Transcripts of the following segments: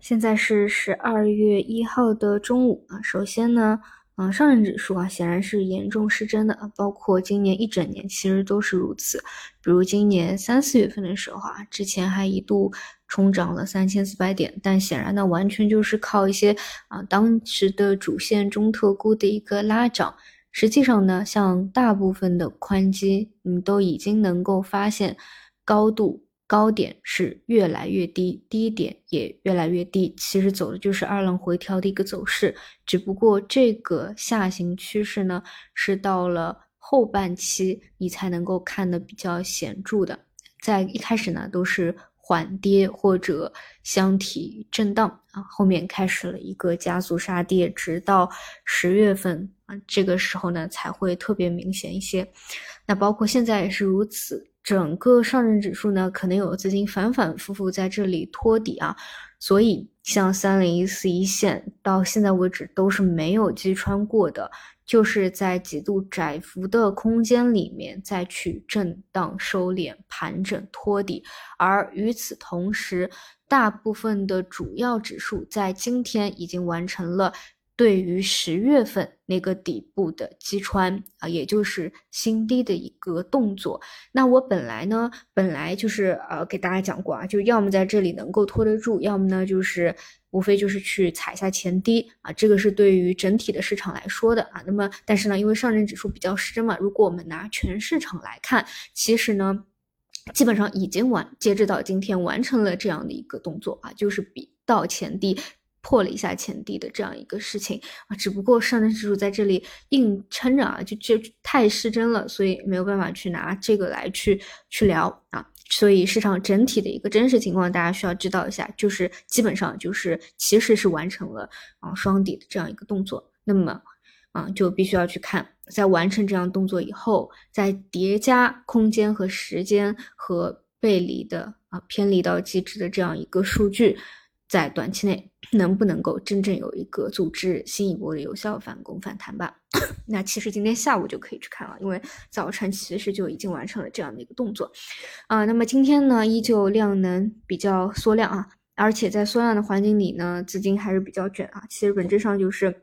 现在是十二月一号的中午啊。首先呢，嗯，上证指数啊显然是严重失真的啊，包括今年一整年其实都是如此。比如今年三四月份的时候啊，之前还一度冲涨了三千四百点，但显然呢，完全就是靠一些啊当时的主线中特估的一个拉涨。实际上呢，像大部分的宽基，嗯，都已经能够发现高度。高点是越来越低，低点也越来越低，其实走的就是二浪回调的一个走势。只不过这个下行趋势呢，是到了后半期你才能够看的比较显著的，在一开始呢都是缓跌或者箱体震荡啊，后面开始了一个加速杀跌，直到十月份啊，这个时候呢才会特别明显一些。那包括现在也是如此。整个上证指数呢，可能有资金反反复复在这里托底啊，所以像三零一四一线到现在为止都是没有击穿过的，就是在极度窄幅的空间里面再去震荡收敛盘整托底，而与此同时，大部分的主要指数在今天已经完成了。对于十月份那个底部的击穿啊，也就是新低的一个动作。那我本来呢，本来就是呃给大家讲过啊，就要么在这里能够拖得住，要么呢就是无非就是去踩一下前低啊。这个是对于整体的市场来说的啊。那么但是呢，因为上证指数比较失真嘛，如果我们拿全市场来看，其实呢，基本上已经完，截止到今天完成了这样的一个动作啊，就是比到前低。破了一下前低的这样一个事情啊，只不过上证指数在这里硬撑着啊，就就太失真了，所以没有办法去拿这个来去去聊啊。所以市场整体的一个真实情况，大家需要知道一下，就是基本上就是其实是完成了啊双底的这样一个动作。那么啊，就必须要去看，在完成这样动作以后，在叠加空间和时间和背离的啊偏离到极值的这样一个数据。在短期内能不能够真正有一个组织新一波的有效反攻反弹吧？那其实今天下午就可以去看了，因为早晨其实就已经完成了这样的一个动作啊。那么今天呢，依旧量能比较缩量啊，而且在缩量的环境里呢，资金还是比较卷啊。其实本质上就是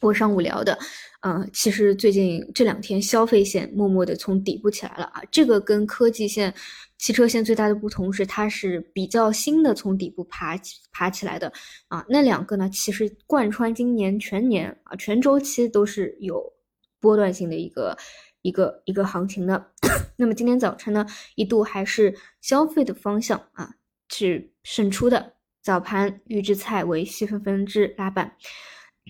我上午聊的，嗯，其实最近这两天消费线默默的从底部起来了啊，这个跟科技线。汽车线最大的不同是，它是比较新的从底部爬起爬起来的啊。那两个呢，其实贯穿今年全年啊，全周期都是有波段性的一个一个一个行情的。那么今天早晨呢，一度还是消费的方向啊是胜出的。早盘预制菜为细分分支拉板，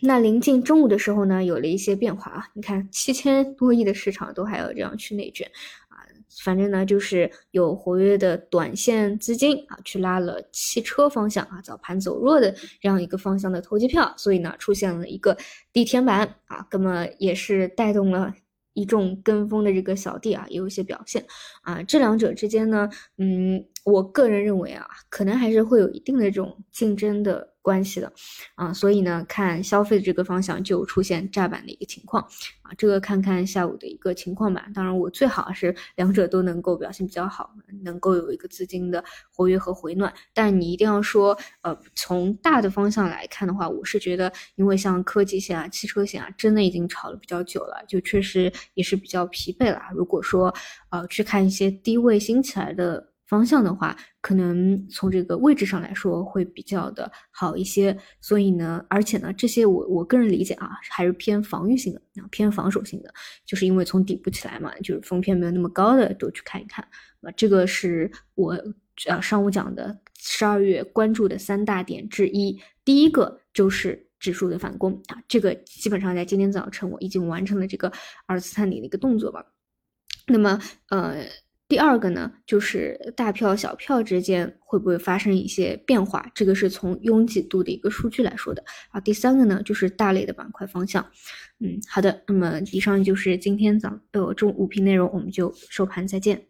那临近中午的时候呢，有了一些变化啊。你看七千多亿的市场都还要这样去内卷。啊反正呢，就是有活跃的短线资金啊，去拉了汽车方向啊，早盘走弱的这样一个方向的投机票，所以呢，出现了一个地天板啊，那么也是带动了一众跟风的这个小弟啊，也有一些表现啊。这两者之间呢，嗯，我个人认为啊，可能还是会有一定的这种竞争的。关系的啊，所以呢，看消费这个方向就出现炸板的一个情况啊，这个看看下午的一个情况吧。当然，我最好是两者都能够表现比较好，能够有一个资金的活跃和回暖。但你一定要说，呃，从大的方向来看的话，我是觉得，因为像科技线啊、汽车线啊，真的已经炒了比较久了，就确实也是比较疲惫了。如果说呃去看一些低位新起来的。方向的话，可能从这个位置上来说会比较的好一些，所以呢，而且呢，这些我我个人理解啊，还是偏防御性的，偏防守性的，就是因为从底部起来嘛，就是风偏没有那么高的，都去看一看。啊，这个是我呃上午讲的十二月关注的三大点之一，第一个就是指数的反攻啊，这个基本上在今天早晨我已经完成了这个二次探底的一个动作吧，那么呃。第二个呢，就是大票小票之间会不会发生一些变化？这个是从拥挤度的一个数据来说的。啊，第三个呢，就是大类的板块方向。嗯，好的，那么以上就是今天早呃中午评内容，我们就收盘再见。